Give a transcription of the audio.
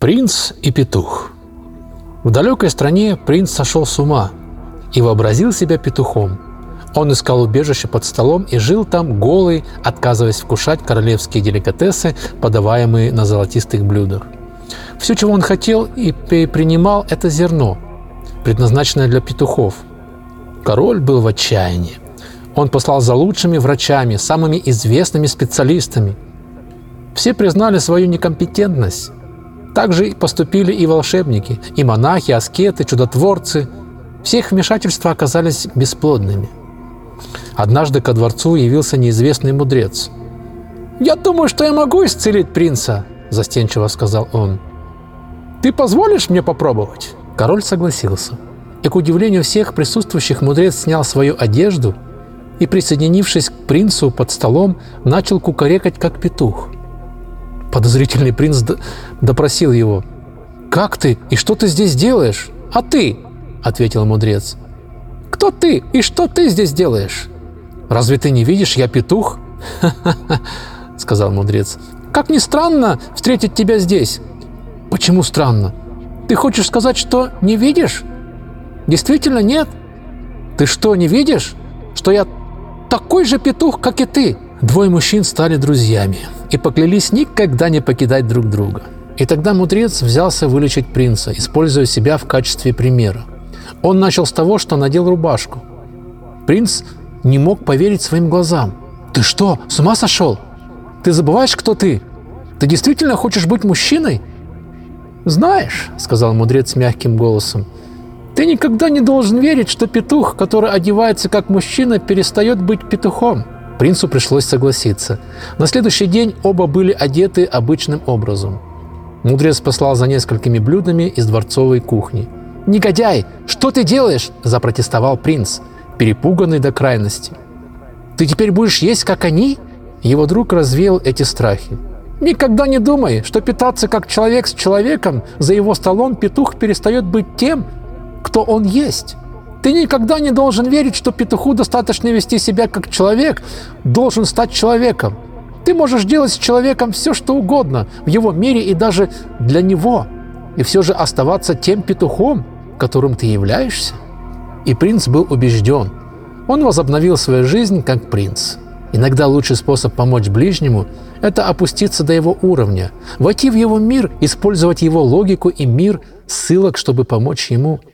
Принц и петух. В далекой стране принц сошел с ума и вообразил себя петухом. Он искал убежище под столом и жил там голый, отказываясь вкушать королевские деликатесы, подаваемые на золотистых блюдах. Все, чего он хотел и принимал, это зерно, предназначенное для петухов. Король был в отчаянии. Он послал за лучшими врачами, самыми известными специалистами. Все признали свою некомпетентность также поступили и волшебники, и монахи, аскеты, чудотворцы. Все их вмешательства оказались бесплодными. Однажды ко дворцу явился неизвестный мудрец. «Я думаю, что я могу исцелить принца», – застенчиво сказал он. «Ты позволишь мне попробовать?» Король согласился. И, к удивлению всех присутствующих, мудрец снял свою одежду и, присоединившись к принцу под столом, начал кукарекать, как петух – Подозрительный принц допросил его. «Как ты? И что ты здесь делаешь?» «А ты?» – ответил мудрец. «Кто ты? И что ты здесь делаешь?» «Разве ты не видишь, я петух?» Сказал мудрец. «Как ни странно встретить тебя здесь». «Почему странно? Ты хочешь сказать, что не видишь?» «Действительно нет?» «Ты что, не видишь, что я такой же петух, как и ты?» Двое мужчин стали друзьями и поклялись никогда не покидать друг друга. И тогда мудрец взялся вылечить принца, используя себя в качестве примера. Он начал с того, что надел рубашку. Принц не мог поверить своим глазам. «Ты что, с ума сошел? Ты забываешь, кто ты? Ты действительно хочешь быть мужчиной?» «Знаешь», — сказал мудрец мягким голосом, — «ты никогда не должен верить, что петух, который одевается как мужчина, перестает быть петухом. Принцу пришлось согласиться. На следующий день оба были одеты обычным образом. Мудрец послал за несколькими блюдами из дворцовой кухни. «Негодяй! Что ты делаешь?» – запротестовал принц, перепуганный до крайности. «Ты теперь будешь есть, как они?» Его друг развеял эти страхи. «Никогда не думай, что питаться как человек с человеком за его столом петух перестает быть тем, кто он есть. Ты никогда не должен верить, что петуху достаточно вести себя как человек, должен стать человеком. Ты можешь делать с человеком все, что угодно в его мире и даже для него, и все же оставаться тем петухом, которым ты являешься. И принц был убежден. Он возобновил свою жизнь как принц. Иногда лучший способ помочь ближнему – это опуститься до его уровня, войти в его мир, использовать его логику и мир ссылок, чтобы помочь ему –